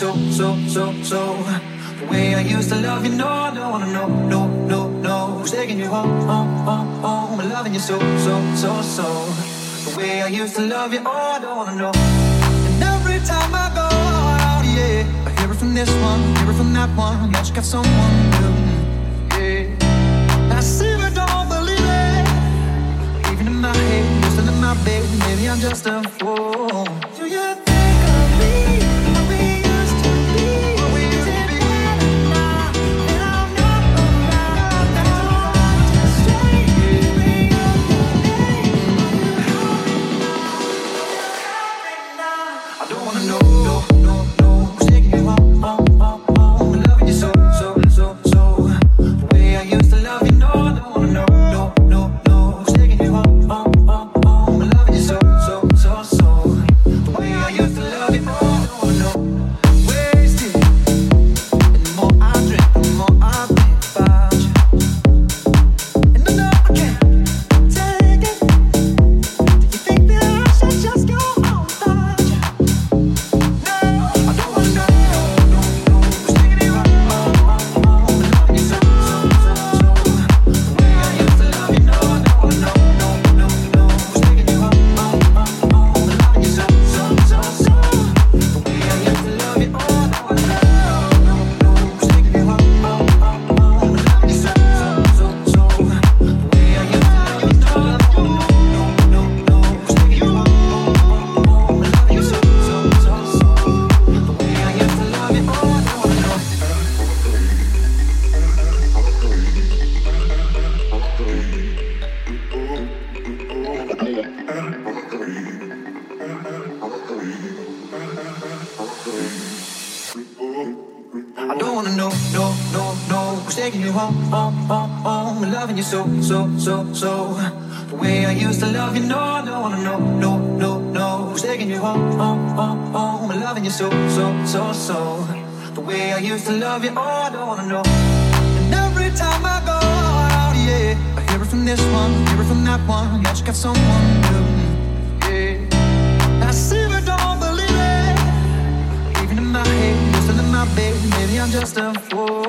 so, so, so, so. The way I used to love you, no, I don't wanna know, no, no, no. Who's taking you home, home, home, home? I'm loving you so, so, so, so. The way I used to love you, oh, I don't wanna know. And every time I go out, yeah, I hear it from this one, hear it from that one. That you got someone new, yeah. I see, but don't believe it. Even in my head, just in my bed, maybe I'm just a fool. you so, so, so, so. The way I used to love you, oh, I don't wanna know. And every time I go out, yeah, I hear it from this one, hear it from that one. Yeah, she got someone new. Yeah. I see, but don't believe it. Even in my head, just in my bed, maybe I'm just a fool.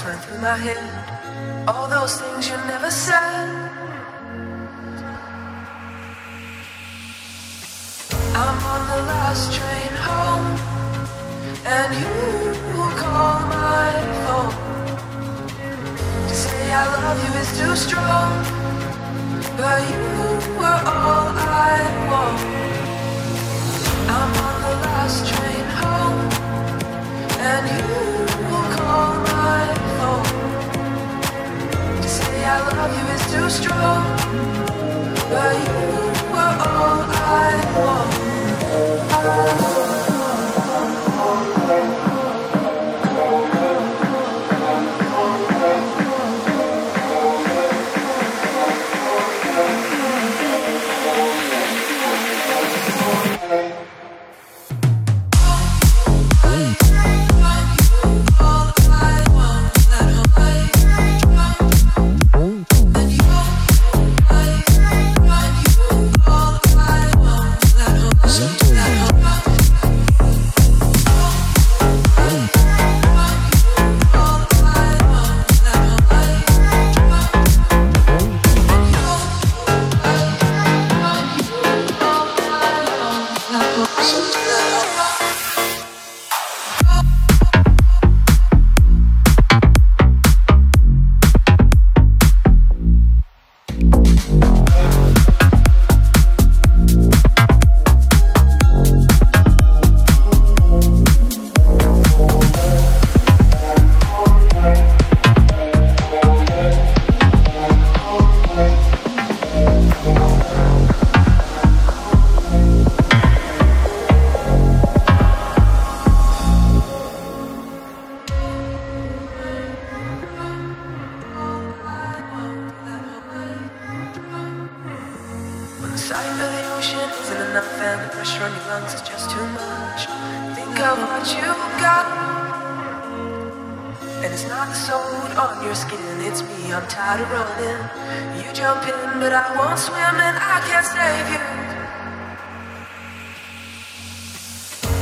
run through my head. All those things you never strong, you.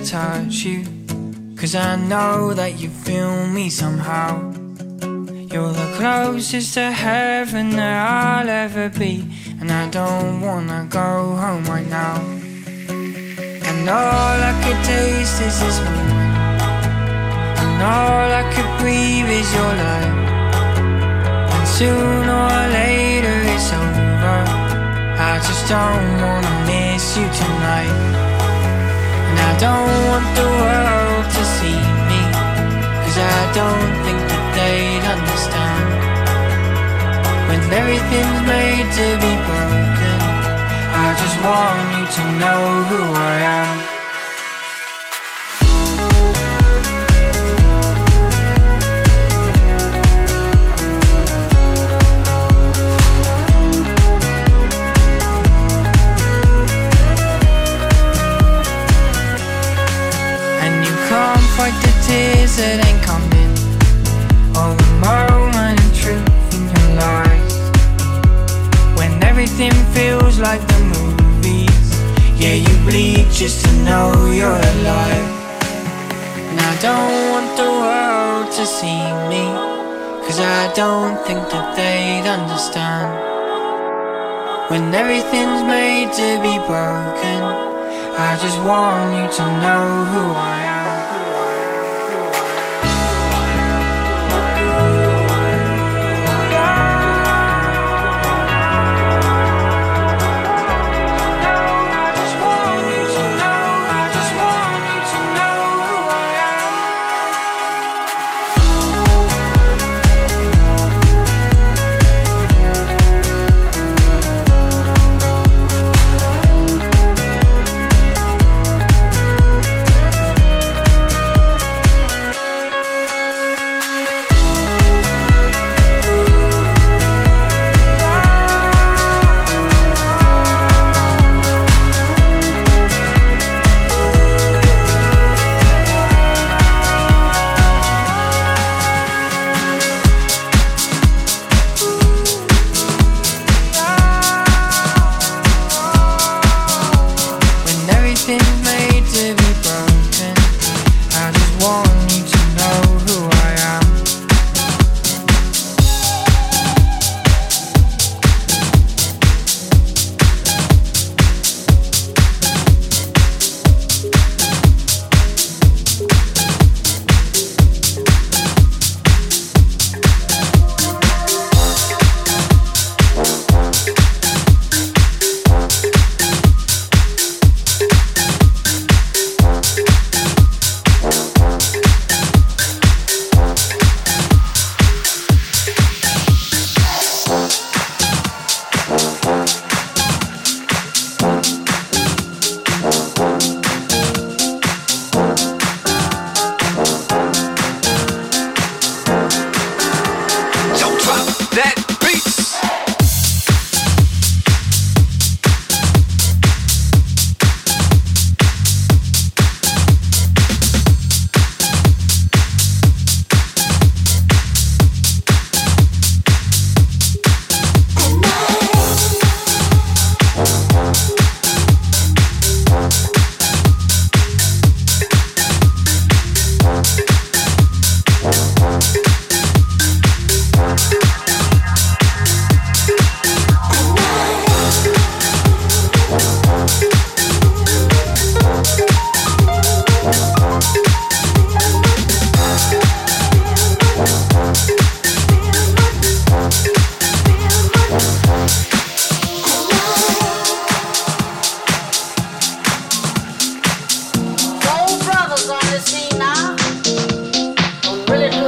touch you. Cause I know that you feel me somehow. You're the closest to heaven that I'll ever be. And I don't wanna go home right now. And all I could taste is this moment. And all I could breathe is your life And sooner or later it's over. I just don't wanna miss you tonight. I don't want the world to see me. Cause I don't think that they'd understand. When everything's made to be broken, I just want you to know who I am. Yeah, you bleed just to know you're alive And I don't want the world to see me Cause I don't think that they'd understand When everything's made to be broken I just want you to know who I am. Really?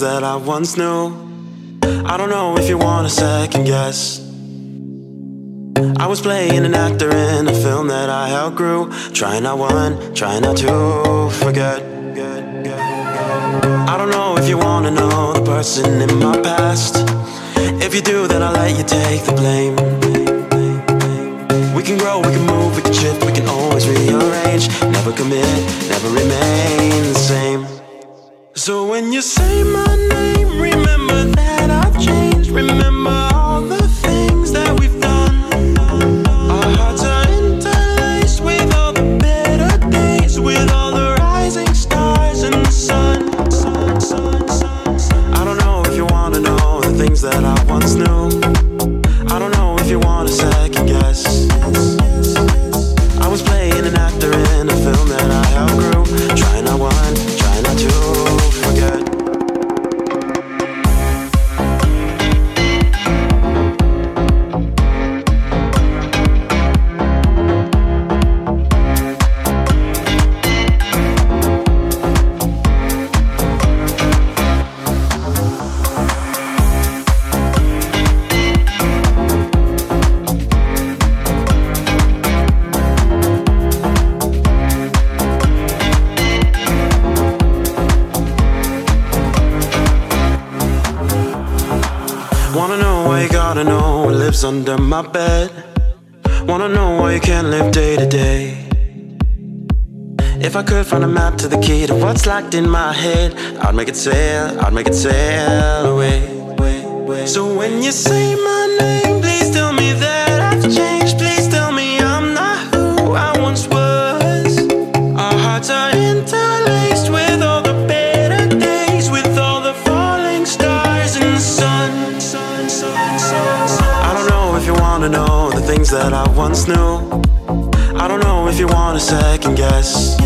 Once knew. I don't know if you want a second guess. I was playing an actor in a film that I outgrew. Trying not one, trying not to forget. I don't know if you wanna know the person in my past. If you do, then I'll let you take the blame. We can grow, we can move, we can shift, we can always rearrange. Never commit, never remain the same. So when you say my name, remember that I've changed. Remember all the things that we've done. Our hearts are interlaced with all the better days, with all the rising stars and the sun. I don't know if you wanna know the things that I once knew. Lives under my bed. Wanna know why you can't live day to day. If I could find a map to the key to what's locked in my head, I'd make it sail, I'd make it sail away. So when you say my name, things that I once knew. I don't know if you want a second guess.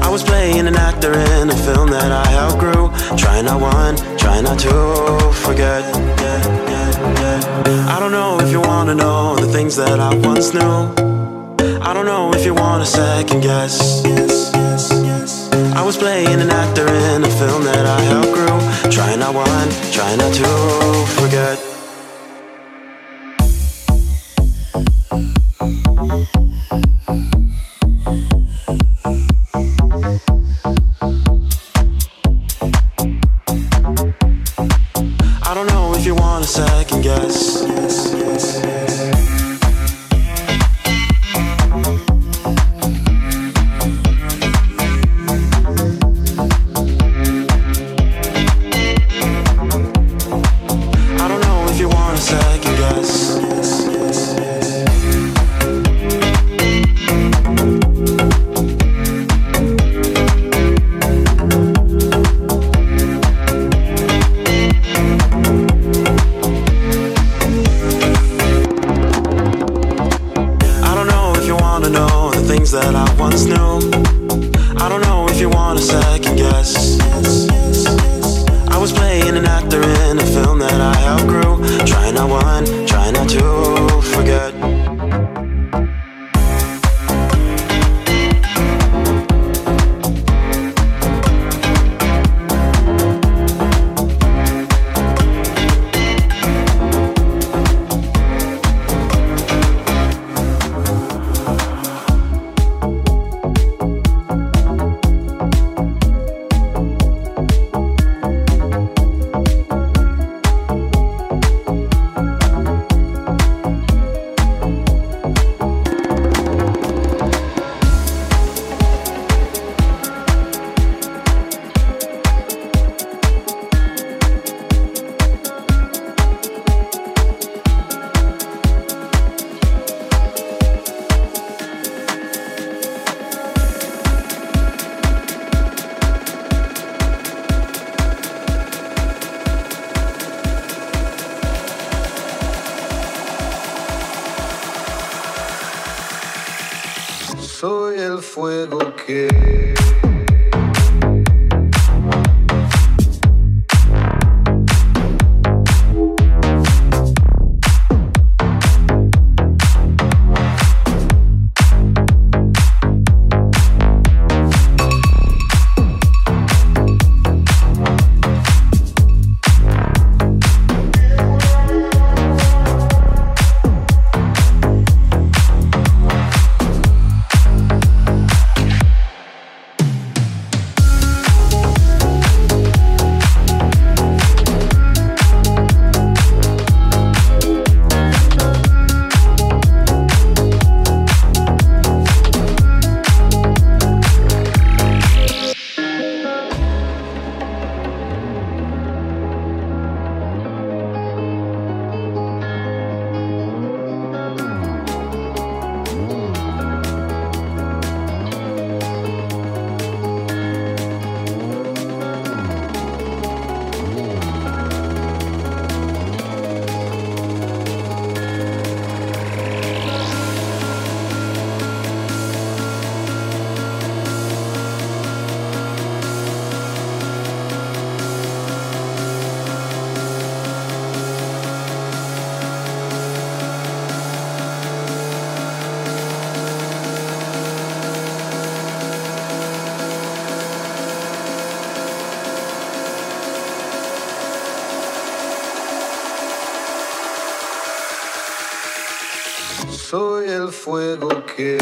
I was playing an actor in a film that I outgrew. Try not one, try not to forget. I don't know if you wanna know the things that I once knew. I don't know if you want a second guess. I was playing an actor in a film that I outgrew. Try not one, try not to forget. soy el fuego que...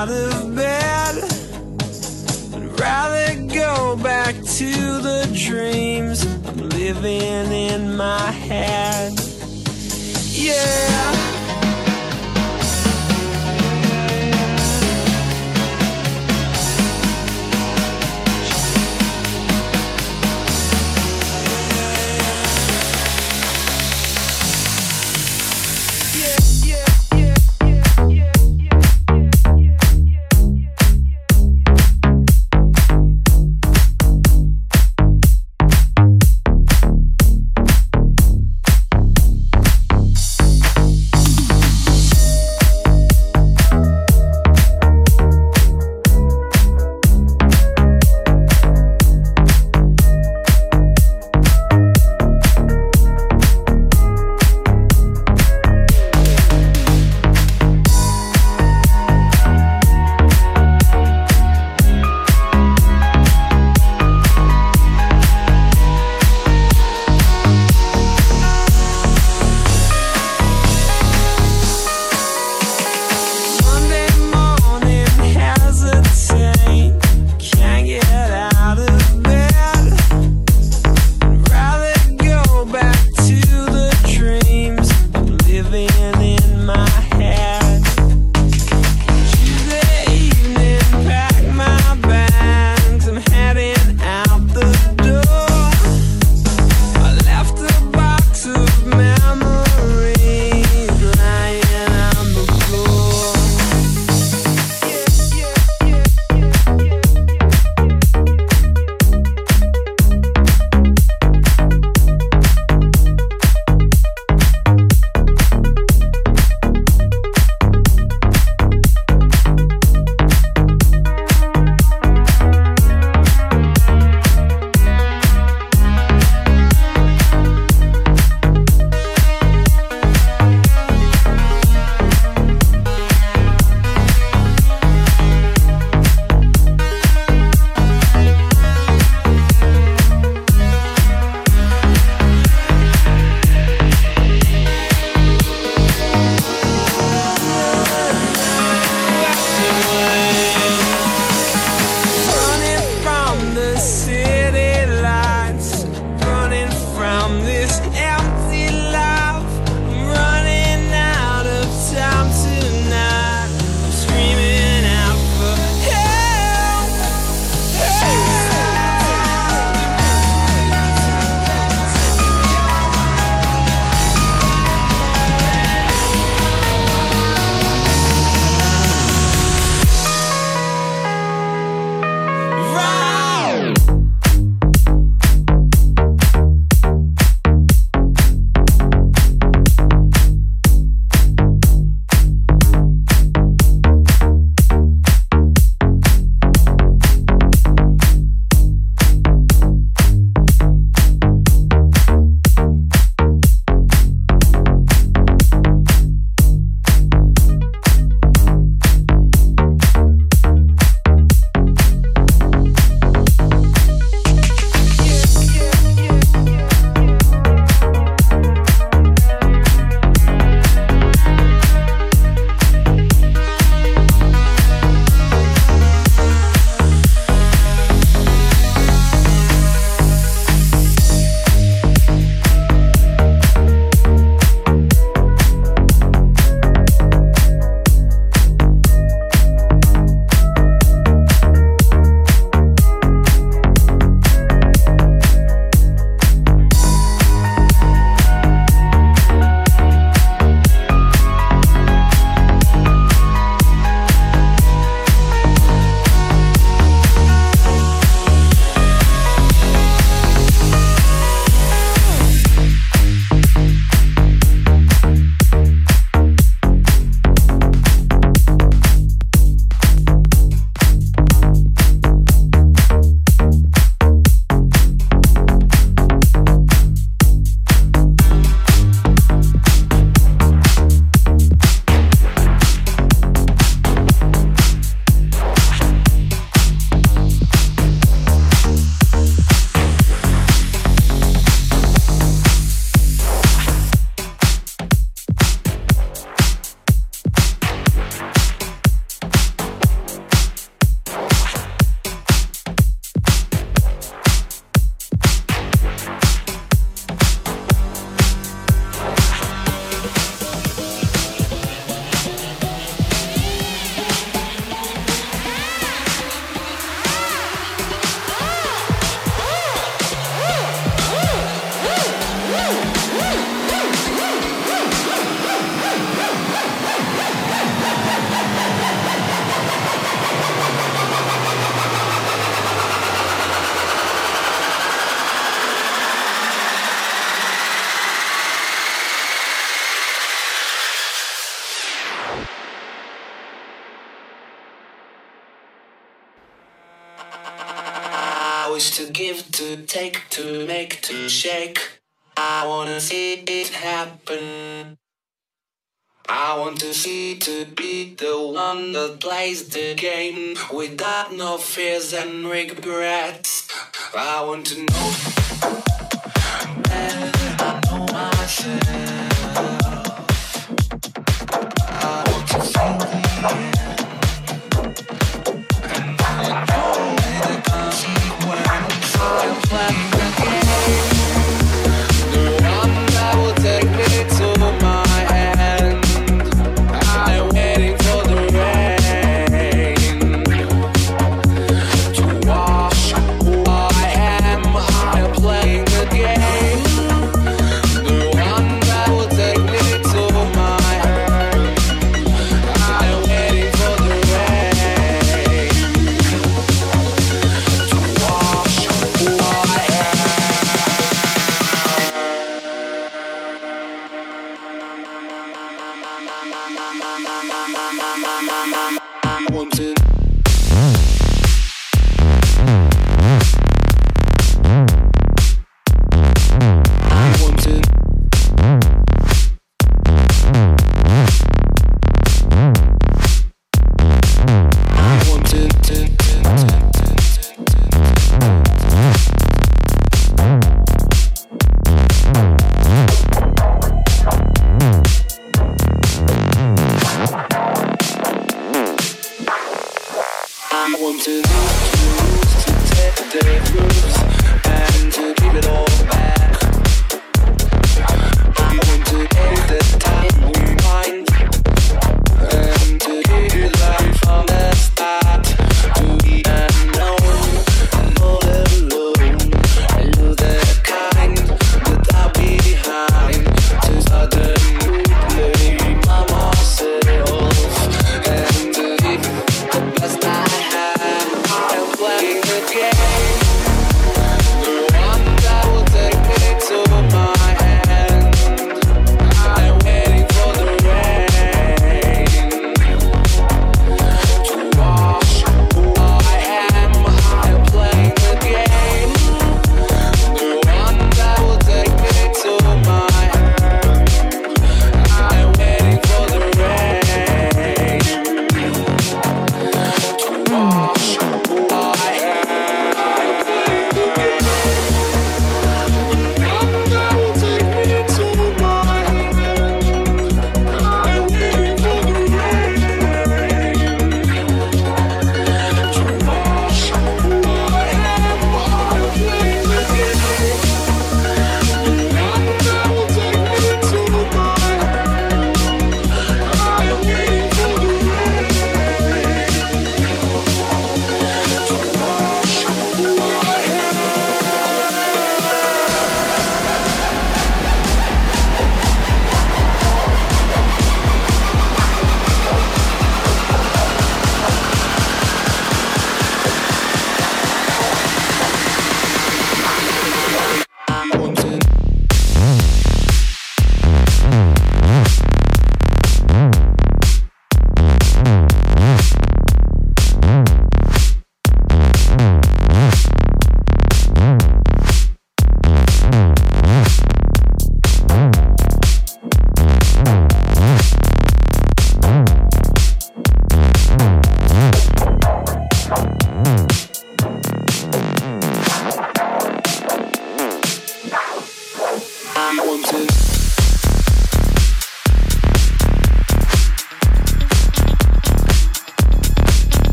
out of bed. I'd rather go back to the dreams I'm living in my head. Yeah. plays the game without no fears and regrets. I want to know better than I know myself. I want to the and the consequence.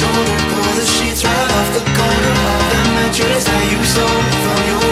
shoulder, pull the sheets right off the corner of the mattress that you stole from your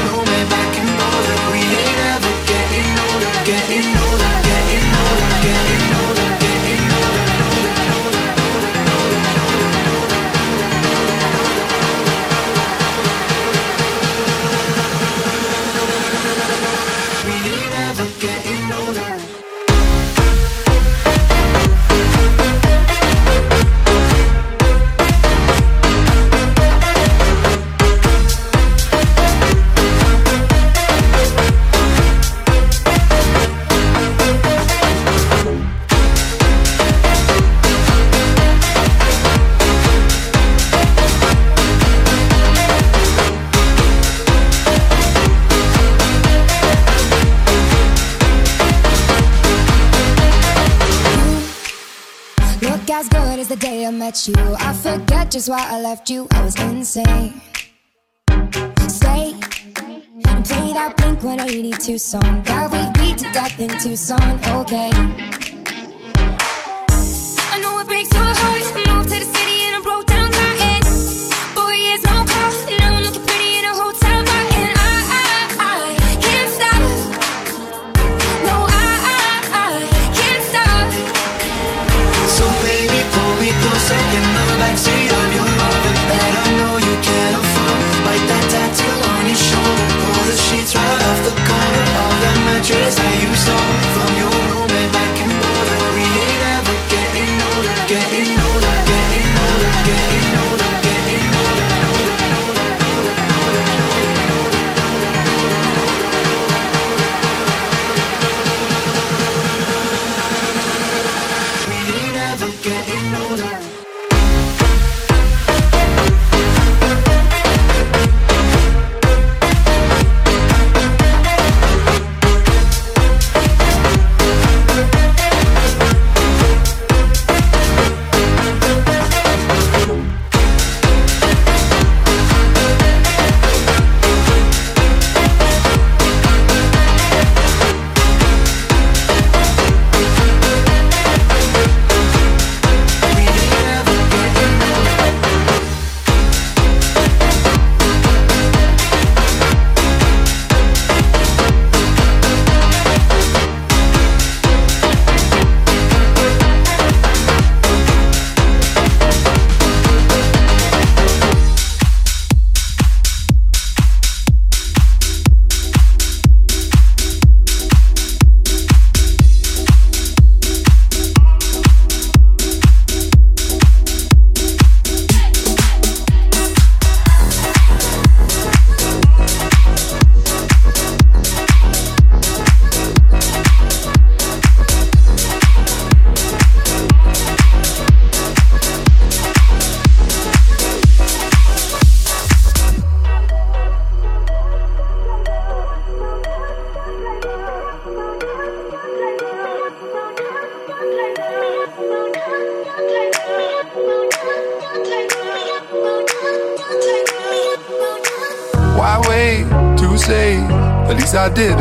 just why I left you. I was insane. Stay and play that Blink 182 song that we beat to death in Tucson. Okay. I know it breaks your heart. I did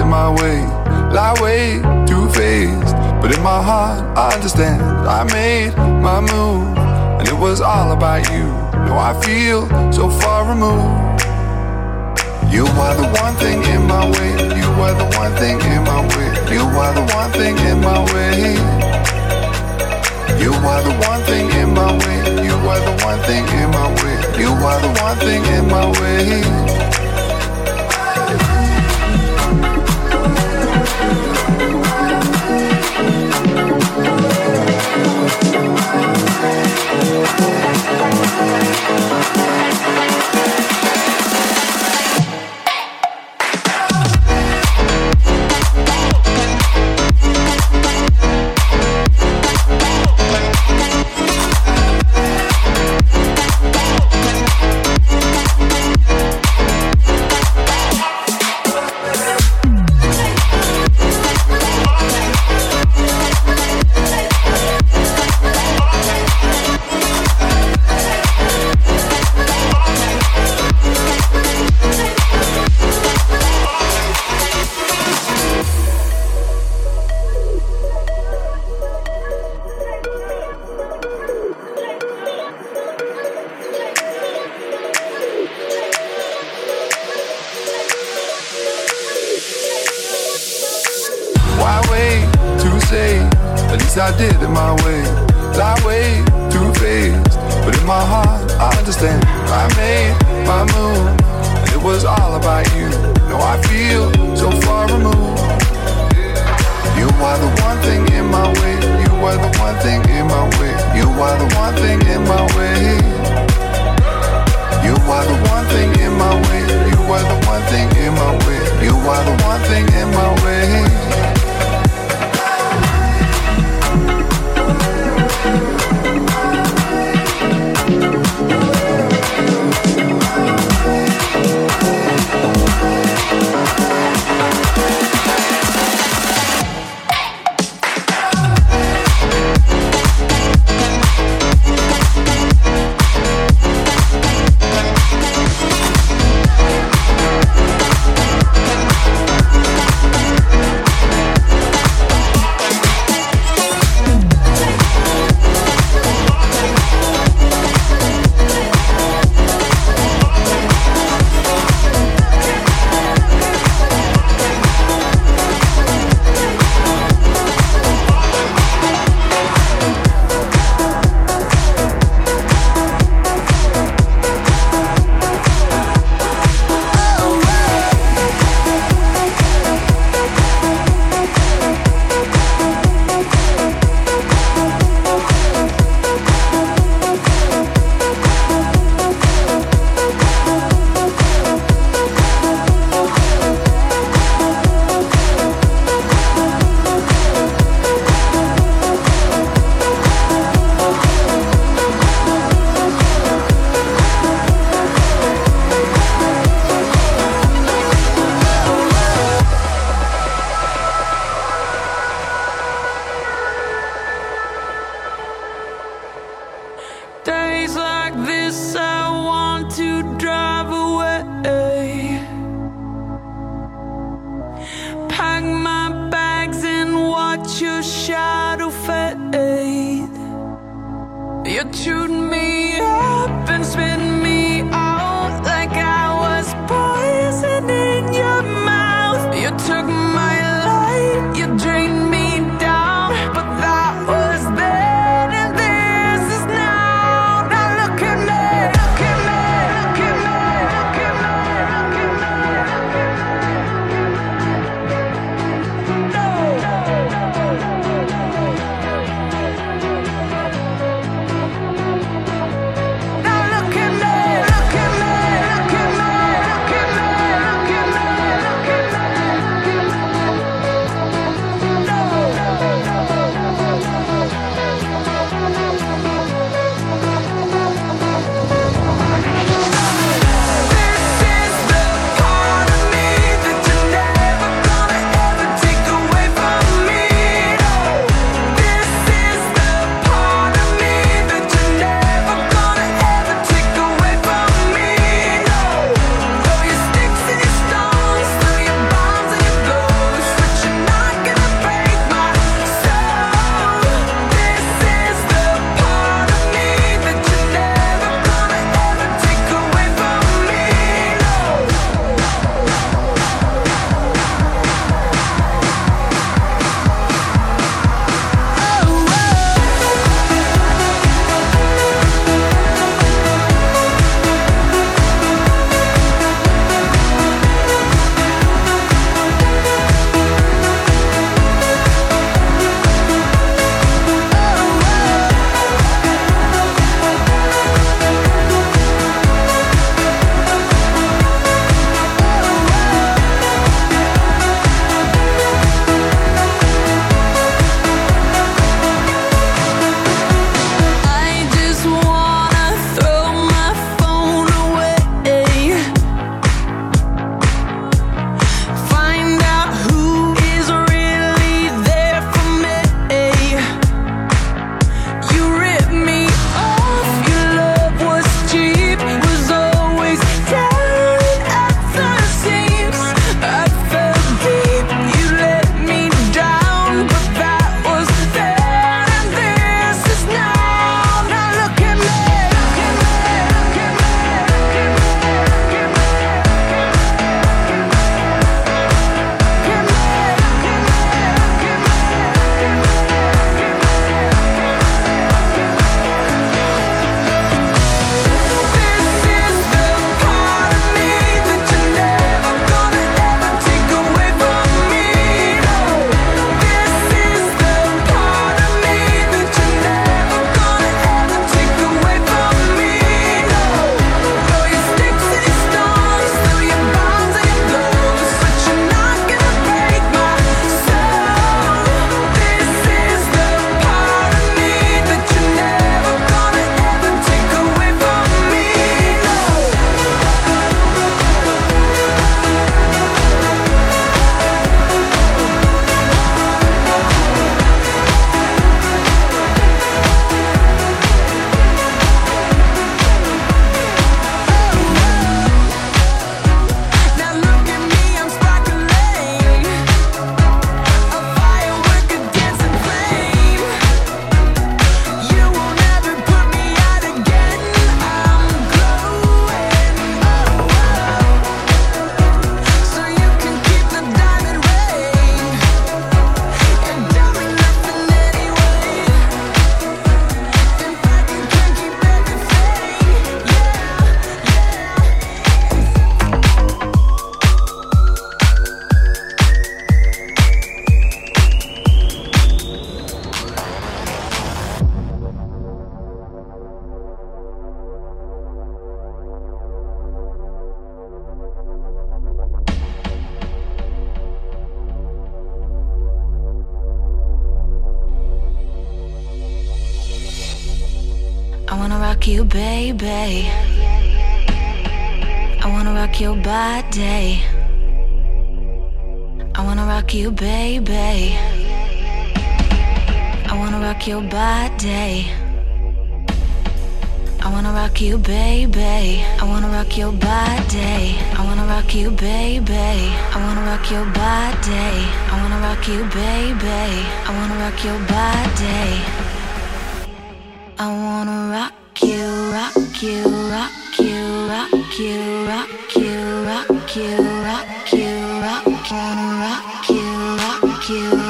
you,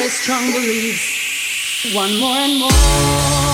got his strong beliefs. One more and more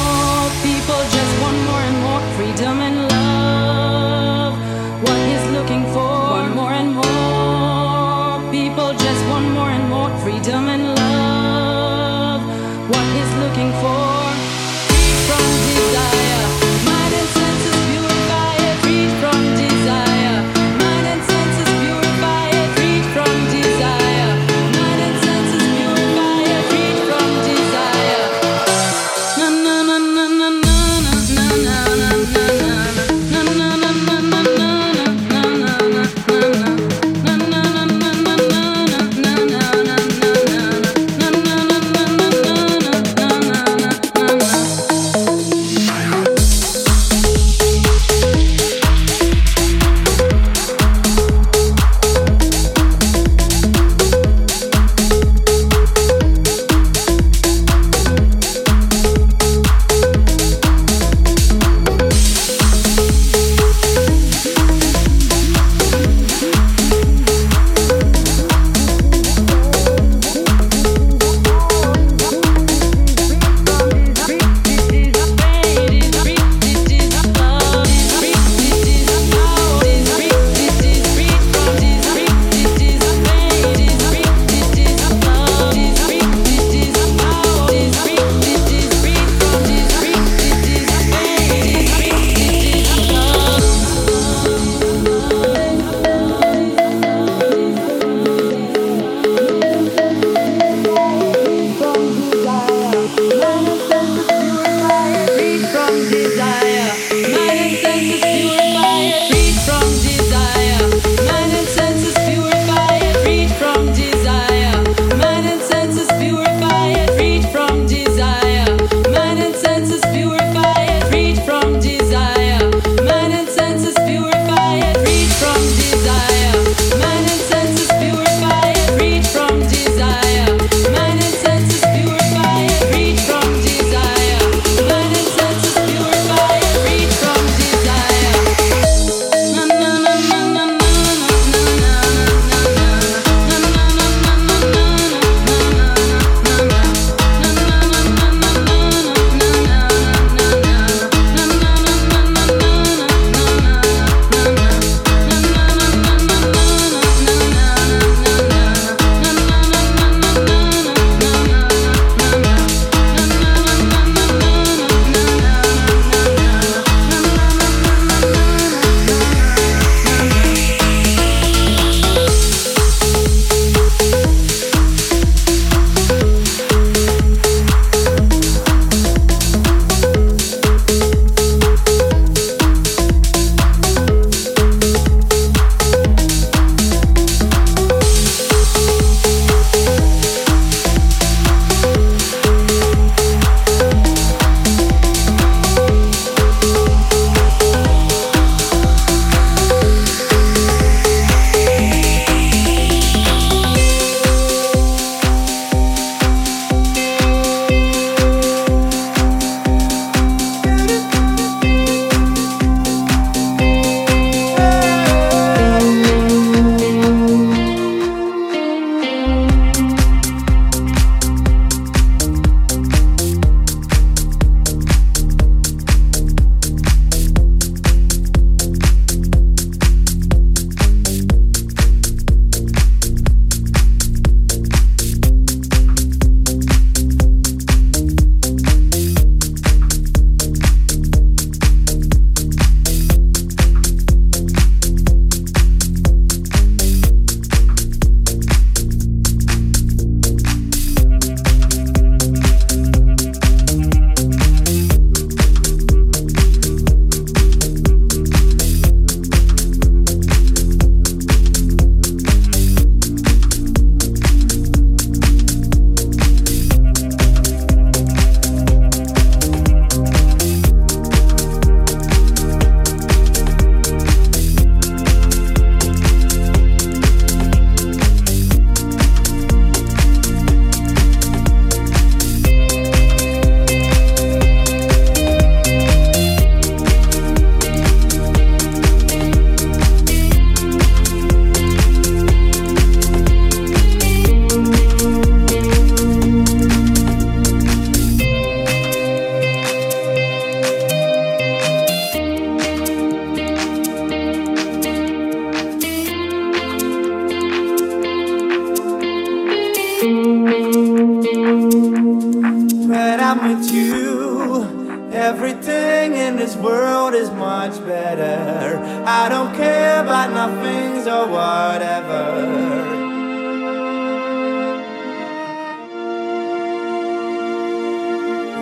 or whatever.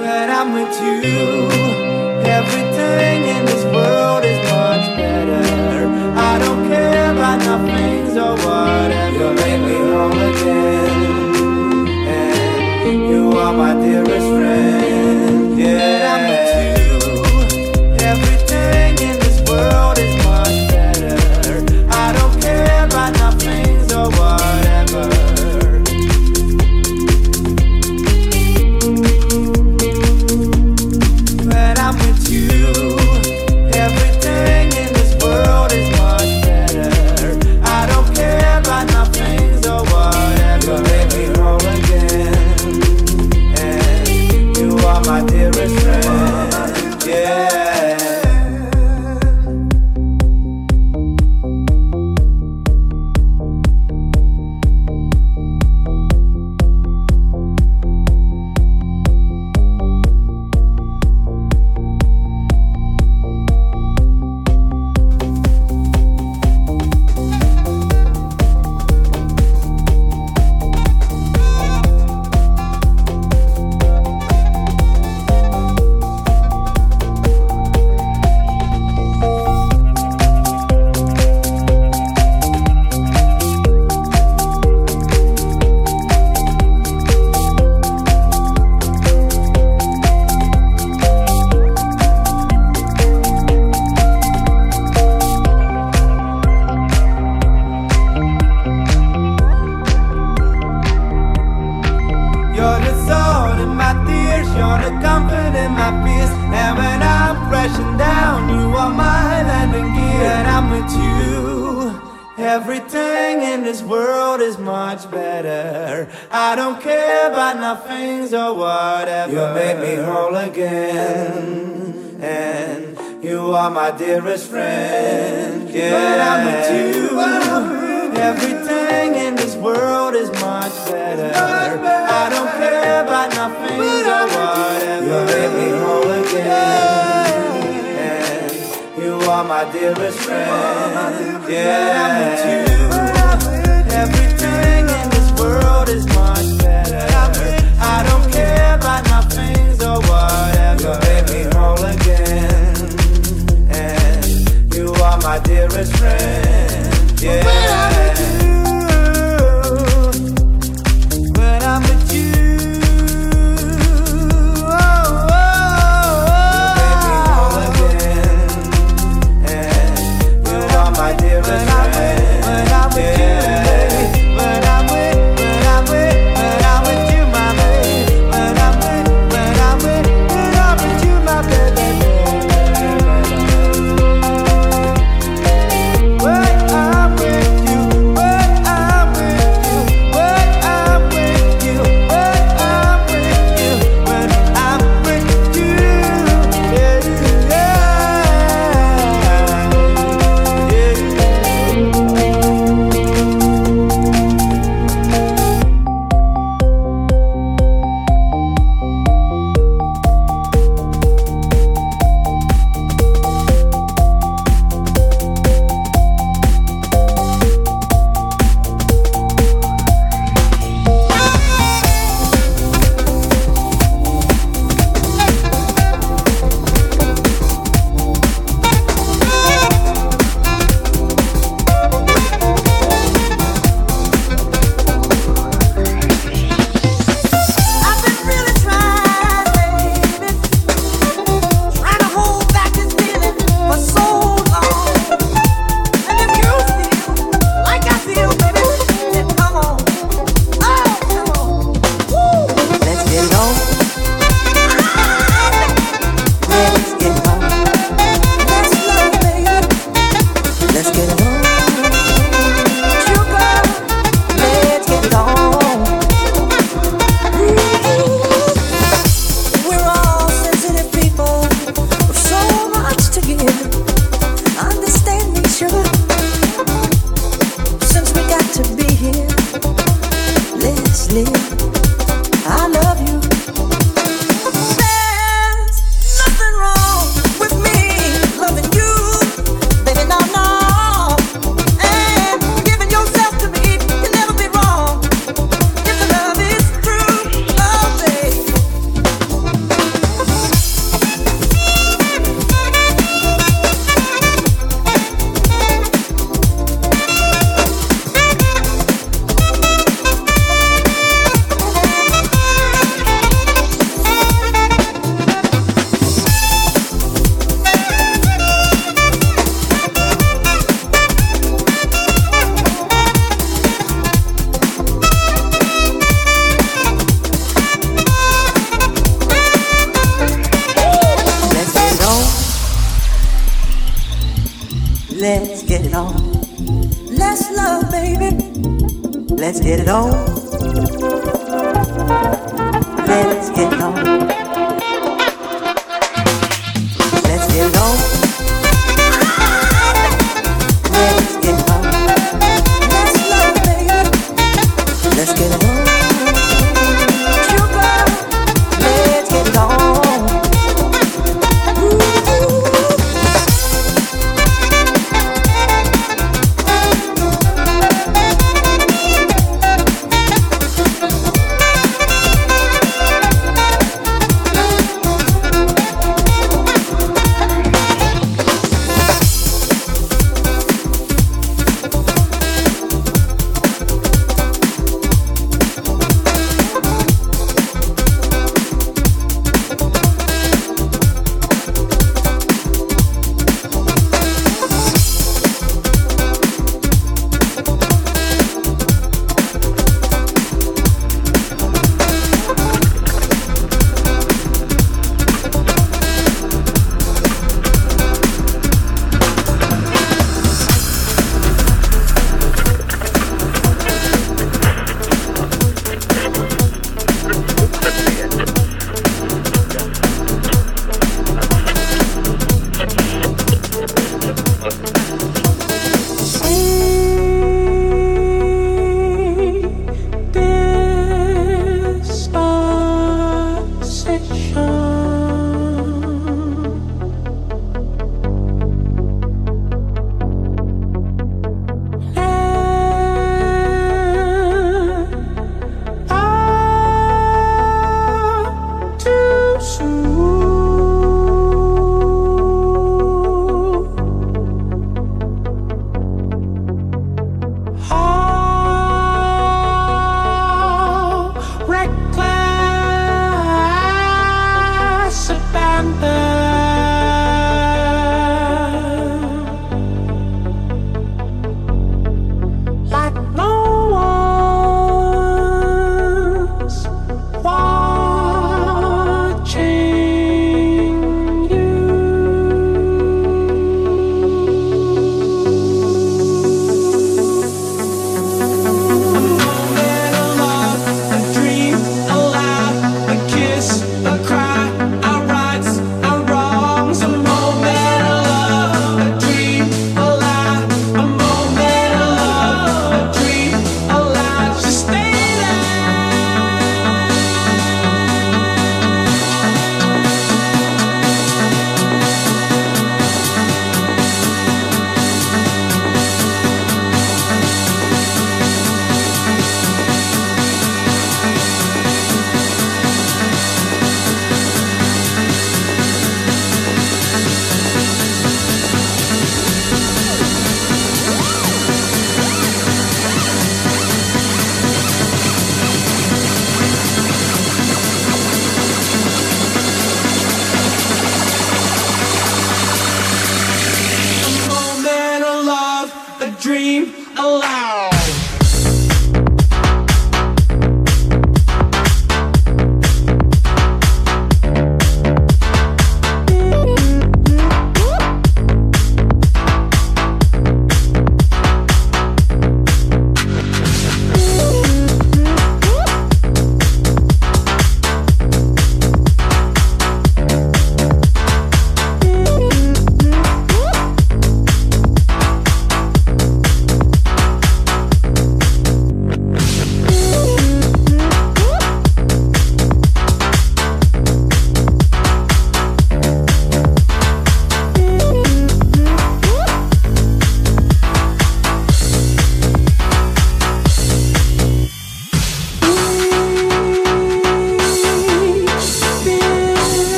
When I'm with you, everything